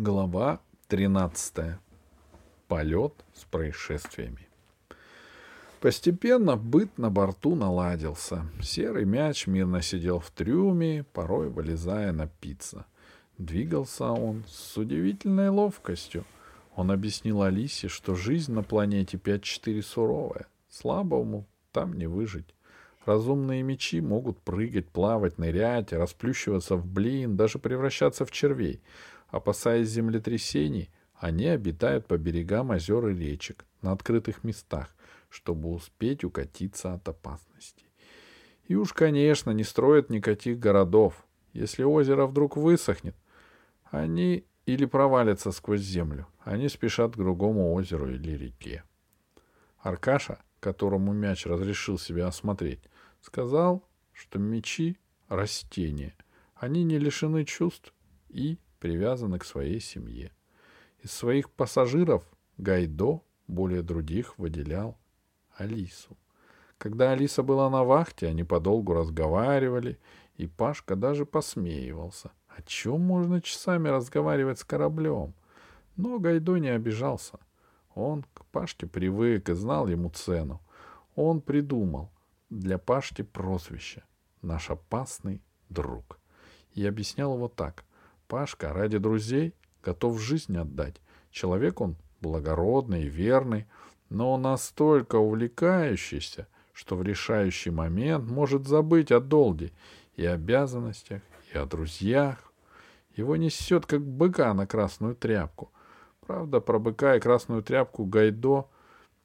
Глава 13. Полет с происшествиями. Постепенно быт на борту наладился. Серый мяч мирно сидел в трюме, порой вылезая напиться. Двигался он с удивительной ловкостью. Он объяснил Алисе, что жизнь на планете 5-4 суровая. Слабому там не выжить. Разумные мечи могут прыгать, плавать, нырять, расплющиваться в блин, даже превращаться в червей — Опасаясь землетрясений, они обитают по берегам озер и речек, на открытых местах, чтобы успеть укатиться от опасности. И уж, конечно, не строят никаких городов. Если озеро вдруг высохнет, они или провалятся сквозь землю, они спешат к другому озеру или реке. Аркаша, которому мяч разрешил себя осмотреть, сказал, что мечи — растения. Они не лишены чувств и привязаны к своей семье. Из своих пассажиров Гайдо более других выделял Алису. Когда Алиса была на вахте, они подолгу разговаривали, и Пашка даже посмеивался. О чем можно часами разговаривать с кораблем? Но Гайдо не обижался. Он к Пашке привык и знал ему цену. Он придумал для Пашки прозвище «Наш опасный друг» и объяснял его так. Пашка ради друзей готов жизнь отдать. Человек он благородный верный, но настолько увлекающийся, что в решающий момент может забыть о долге и обязанностях, и о друзьях. Его несет, как быка на красную тряпку. Правда, про быка и красную тряпку Гайдо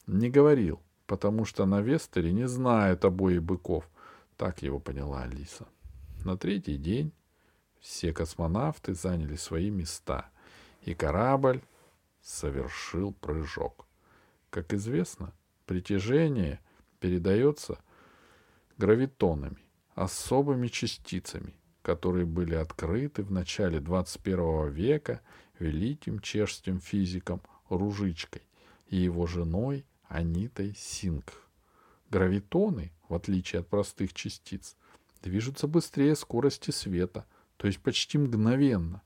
не говорил, потому что на Вестере не знают обои быков. Так его поняла Алиса. На третий день все космонавты заняли свои места, и корабль совершил прыжок. Как известно, притяжение передается гравитонами, особыми частицами, которые были открыты в начале 21 века великим чешским физиком Ружичкой и его женой Анитой Синг. Гравитоны, в отличие от простых частиц, движутся быстрее скорости света, то есть почти мгновенно.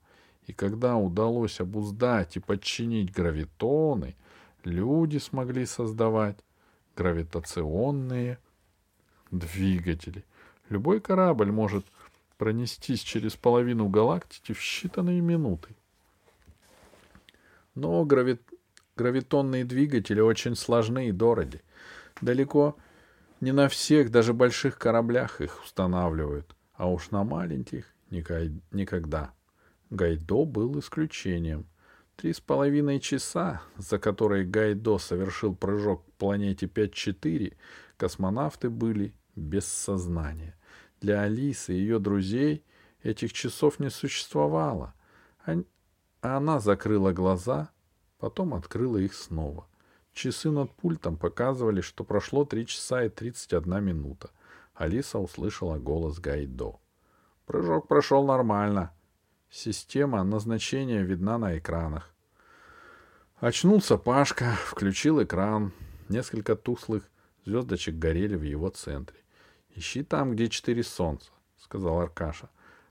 И когда удалось обуздать и подчинить гравитоны, люди смогли создавать гравитационные двигатели. Любой корабль может пронестись через половину галактики в считанные минуты. Но грави... гравитонные двигатели очень сложны и дороги. Далеко не на всех, даже больших кораблях их устанавливают, а уж на маленьких никогда. Гайдо был исключением. Три с половиной часа, за которые Гайдо совершил прыжок к планете 5-4, космонавты были без сознания. Для Алисы и ее друзей этих часов не существовало. Она закрыла глаза, потом открыла их снова. Часы над пультом показывали, что прошло 3 часа и 31 минута. Алиса услышала голос Гайдо. Прыжок прошел нормально. Система назначения видна на экранах. Очнулся Пашка, включил экран. Несколько туслых звездочек горели в его центре. «Ищи там, где четыре солнца», — сказал Аркаша.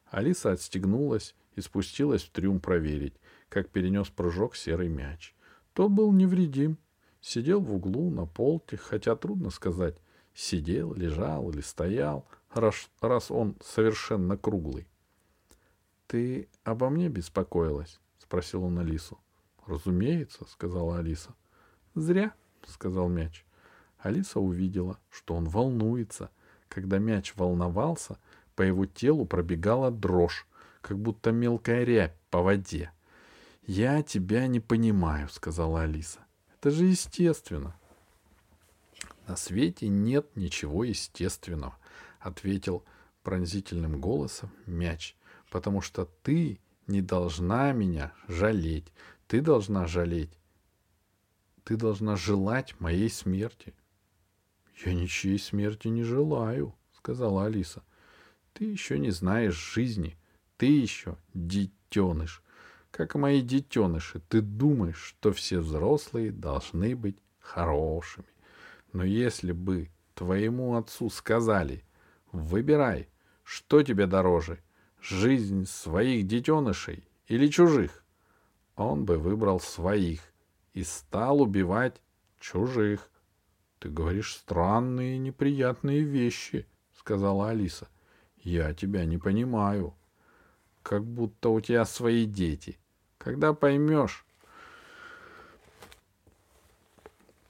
Алиса отстегнулась и спустилась в трюм проверить, как перенес прыжок серый мяч. Тот был невредим. Сидел в углу на полке, хотя трудно сказать, сидел, лежал или стоял — раз, раз он совершенно круглый. — Ты обо мне беспокоилась? — спросил он Алису. — Разумеется, — сказала Алиса. — Зря, — сказал мяч. Алиса увидела, что он волнуется. Когда мяч волновался, по его телу пробегала дрожь, как будто мелкая рябь по воде. — Я тебя не понимаю, — сказала Алиса. — Это же естественно. — На свете нет ничего естественного, — ответил пронзительным голосом мяч, — потому что ты не должна меня жалеть. Ты должна жалеть. Ты должна желать моей смерти. — Я ничьей смерти не желаю, — сказала Алиса. — Ты еще не знаешь жизни. Ты еще детеныш. Как мои детеныши, ты думаешь, что все взрослые должны быть хорошими. Но если бы твоему отцу сказали, Выбирай, что тебе дороже, жизнь своих детенышей или чужих? он бы выбрал своих и стал убивать чужих. — Ты говоришь странные неприятные вещи, — сказала Алиса. — Я тебя не понимаю. Как будто у тебя свои дети. Когда поймешь,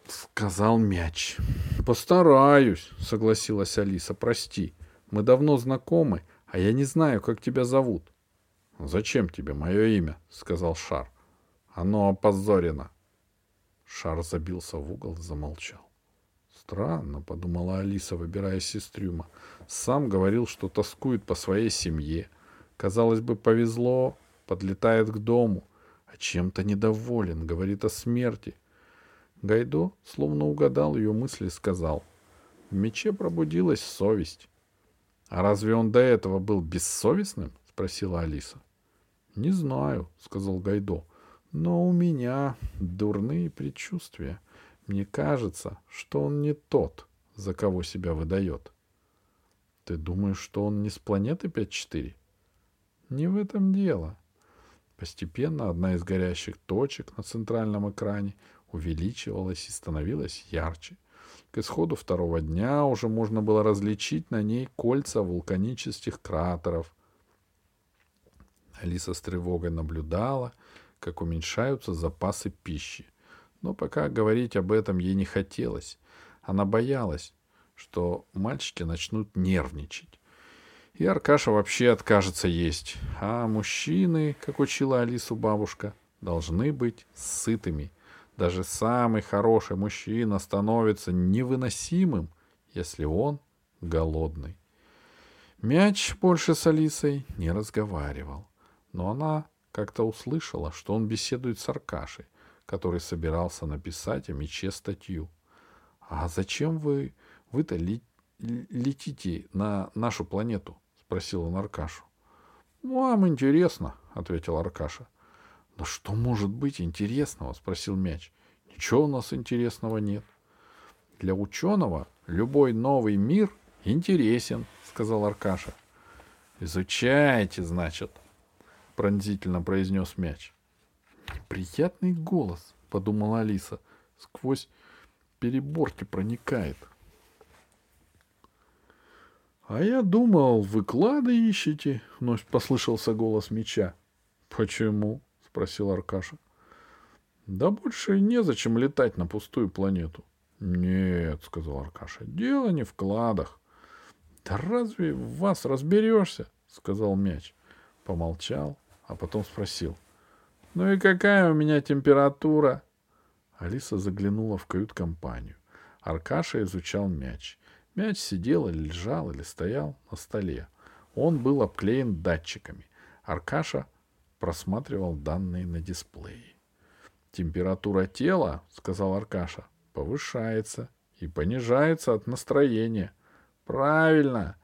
сказал мяч. Постараюсь, согласилась Алиса. Прости, мы давно знакомы, а я не знаю, как тебя зовут. Зачем тебе мое имя? сказал Шар. Оно опозорено. Шар забился в угол и замолчал. Странно, подумала Алиса, выбираясь из трюма. Сам говорил, что тоскует по своей семье. Казалось бы, повезло, подлетает к дому, а чем-то недоволен, говорит о смерти — Гайдо, словно угадал ее мысли, сказал. В мече пробудилась совесть. — А разве он до этого был бессовестным? — спросила Алиса. — Не знаю, — сказал Гайдо, — но у меня дурные предчувствия. Мне кажется, что он не тот, за кого себя выдает. — Ты думаешь, что он не с планеты 5-4? — Не в этом дело. Постепенно одна из горящих точек на центральном экране увеличивалась и становилась ярче. К исходу второго дня уже можно было различить на ней кольца вулканических кратеров. Алиса с тревогой наблюдала, как уменьшаются запасы пищи. Но пока говорить об этом ей не хотелось. Она боялась, что мальчики начнут нервничать. И Аркаша вообще откажется есть. А мужчины, как учила Алису бабушка, должны быть сытыми даже самый хороший мужчина становится невыносимым, если он голодный. Мяч больше с Алисой не разговаривал, но она как-то услышала, что он беседует с Аркашей, который собирался написать о мече статью. — А зачем вы, вы-то летите на нашу планету? — спросил он Аркашу. — Вам интересно, — ответил Аркаша. «Но что может быть интересного?» — спросил мяч. «Ничего у нас интересного нет». «Для ученого любой новый мир интересен», — сказал Аркаша. «Изучайте, значит», — пронзительно произнес мяч. «Приятный голос», — подумала Алиса, — «сквозь переборки проникает». «А я думал, вы клады ищете», — вновь послышался голос меча. «Почему?» Спросил Аркаша. Да больше незачем летать на пустую планету. Нет, сказал Аркаша, дело не в кладах. Да разве в вас разберешься? сказал мяч. Помолчал, а потом спросил. Ну и какая у меня температура? Алиса заглянула в кают-компанию. Аркаша изучал мяч. Мяч сидел или лежал, или стоял на столе. Он был обклеен датчиками. Аркаша просматривал данные на дисплее. Температура тела, сказал Аркаша, повышается и понижается от настроения. Правильно.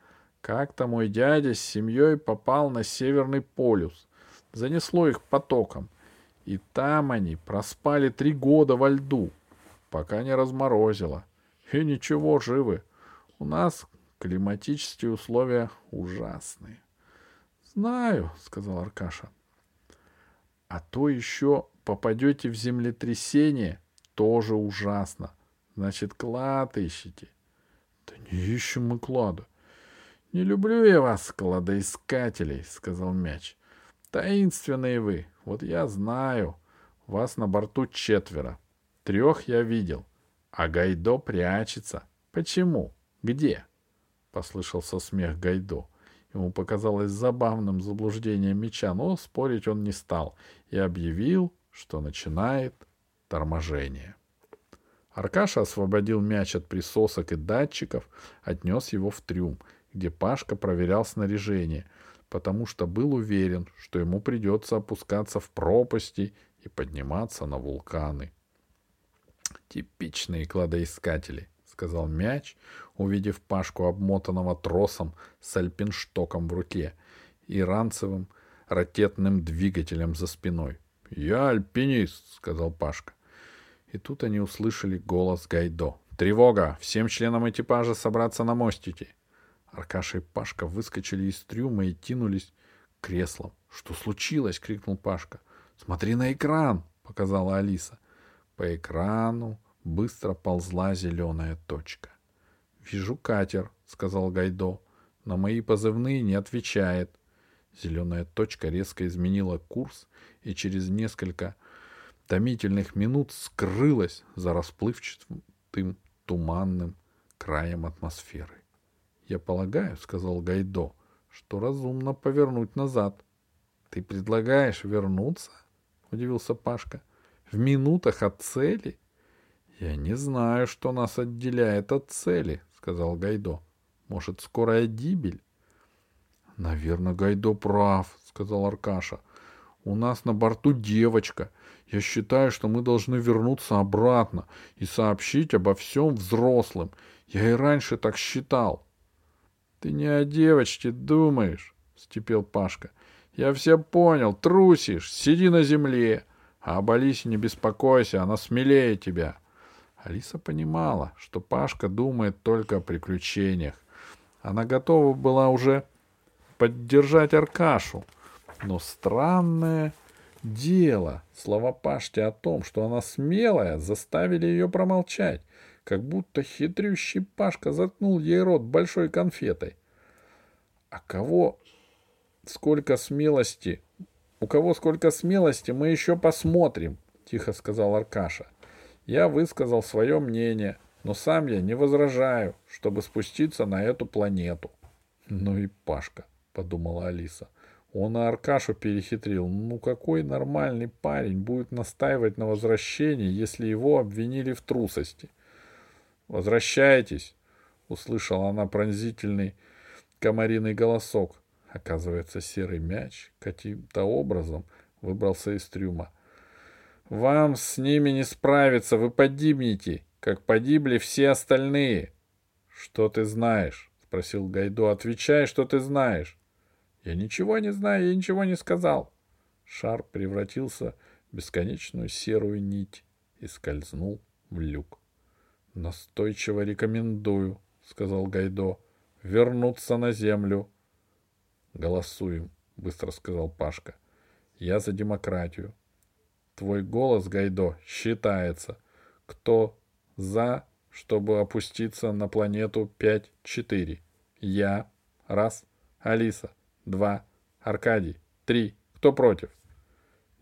Как-то мой дядя с семьей попал на Северный полюс. Занесло их потоком. И там они проспали три года во льду, пока не разморозило. И ничего, живы. У нас климатические условия ужасные. — Знаю, — сказал Аркаша. А то еще попадете в землетрясение, тоже ужасно. Значит, клад ищете. Да не ищем мы клада. Не люблю я вас, кладоискателей, сказал мяч. Таинственные вы. Вот я знаю. Вас на борту четверо. Трех я видел. А Гайдо прячется. Почему? Где? Послышался смех Гайдо. Ему показалось забавным заблуждение меча, но спорить он не стал и объявил, что начинает торможение. Аркаша освободил мяч от присосок и датчиков, отнес его в трюм, где Пашка проверял снаряжение, потому что был уверен, что ему придется опускаться в пропасти и подниматься на вулканы. Типичные кладоискатели сказал мяч, увидев Пашку, обмотанного тросом с альпинштоком в руке и ранцевым ракетным двигателем за спиной. «Я альпинист», — сказал Пашка. И тут они услышали голос Гайдо. «Тревога! Всем членам экипажа собраться на мостике!» Аркаша и Пашка выскочили из трюма и кинулись к креслам. «Что случилось?» — крикнул Пашка. Смотри на экран, показала Алиса. По экрану быстро ползла зеленая точка. Вижу катер, сказал Гайдо. На мои позывные не отвечает. Зеленая точка резко изменила курс и через несколько томительных минут скрылась за расплывчатым туманным краем атмосферы. «Я полагаю, — сказал Гайдо, — что разумно повернуть назад». «Ты предлагаешь вернуться?» — удивился Пашка. «В минутах от цели?» «Я не знаю, что нас отделяет от цели», — сказал Гайдо. «Может, скорая гибель?» «Наверное, Гайдо прав», — сказал Аркаша. «У нас на борту девочка. Я считаю, что мы должны вернуться обратно и сообщить обо всем взрослым. Я и раньше так считал». «Ты не о девочке думаешь», — степел Пашка. «Я все понял. Трусишь. Сиди на земле. А об Алисе не беспокойся, она смелее тебя». Алиса понимала, что Пашка думает только о приключениях. Она готова была уже поддержать Аркашу. Но странное дело, слова Пашки о том, что она смелая, заставили ее промолчать, как будто хитрющий Пашка заткнул ей рот большой конфетой. А кого сколько смелости, у кого сколько смелости, мы еще посмотрим, тихо сказал Аркаша. Я высказал свое мнение, но сам я не возражаю, чтобы спуститься на эту планету. Ну и Пашка, подумала Алиса. Он и Аркашу перехитрил. Ну какой нормальный парень будет настаивать на возвращении, если его обвинили в трусости? Возвращайтесь, услышала она пронзительный комариный голосок. Оказывается, серый мяч каким-то образом выбрался из трюма. Вам с ними не справиться, вы погибнете, как погибли все остальные. Что ты знаешь? спросил Гайдо. Отвечай, что ты знаешь. Я ничего не знаю, я ничего не сказал. Шар превратился в бесконечную серую нить и скользнул в люк. Настойчиво рекомендую, сказал Гайдо, вернуться на землю. Голосуем, быстро сказал Пашка. Я за демократию. Твой голос, Гайдо, считается. Кто за, чтобы опуститься на планету 5-4? Я. Раз. Алиса. Два. Аркадий. Три. Кто против?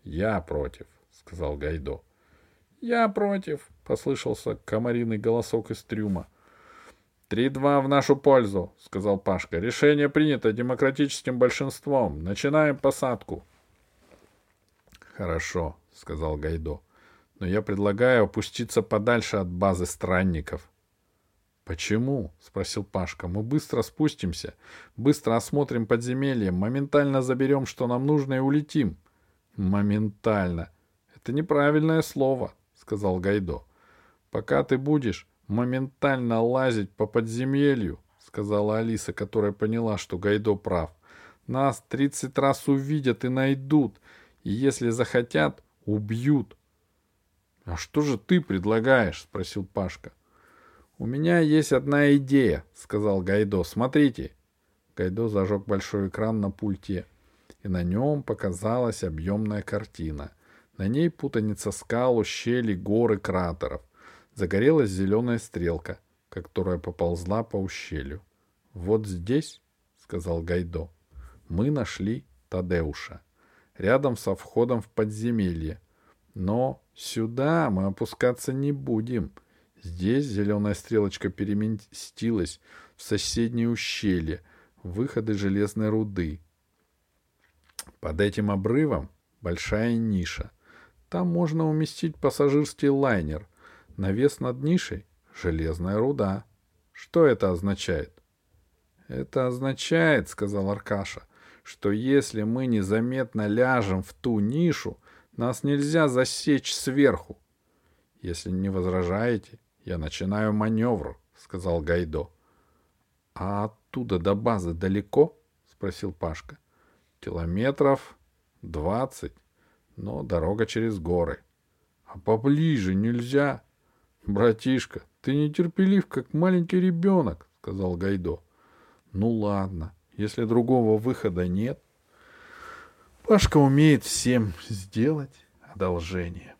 Я против, сказал Гайдо. Я против, послышался комариный голосок из трюма. «Три-два в нашу пользу», — сказал Пашка. «Решение принято демократическим большинством. Начинаем посадку». «Хорошо», — сказал Гайдо. «Но я предлагаю опуститься подальше от базы странников». «Почему?» — спросил Пашка. «Мы быстро спустимся, быстро осмотрим подземелье, моментально заберем, что нам нужно, и улетим». «Моментально. Это неправильное слово», — сказал Гайдо. «Пока ты будешь моментально лазить по подземелью», — сказала Алиса, которая поняла, что Гайдо прав. «Нас тридцать раз увидят и найдут, и если захотят, убьют. — А что же ты предлагаешь? — спросил Пашка. — У меня есть одна идея, — сказал Гайдо. — Смотрите. Гайдо зажег большой экран на пульте, и на нем показалась объемная картина. На ней путаница скал, ущелий, горы, кратеров. Загорелась зеленая стрелка, которая поползла по ущелью. — Вот здесь, — сказал Гайдо, — мы нашли Тадеуша — рядом со входом в подземелье. Но сюда мы опускаться не будем. Здесь зеленая стрелочка переместилась в соседнее ущелье, выходы железной руды. Под этим обрывом большая ниша. Там можно уместить пассажирский лайнер. Навес над нишей — железная руда. Что это означает? — Это означает, — сказал Аркаша, что если мы незаметно ляжем в ту нишу, нас нельзя засечь сверху. Если не возражаете, я начинаю маневр, сказал Гайдо. А оттуда до базы далеко? спросил Пашка. Километров двадцать, но дорога через горы. А поближе нельзя. Братишка, ты нетерпелив, как маленький ребенок, сказал Гайдо. Ну ладно, если другого выхода нет. Пашка умеет всем сделать одолжение.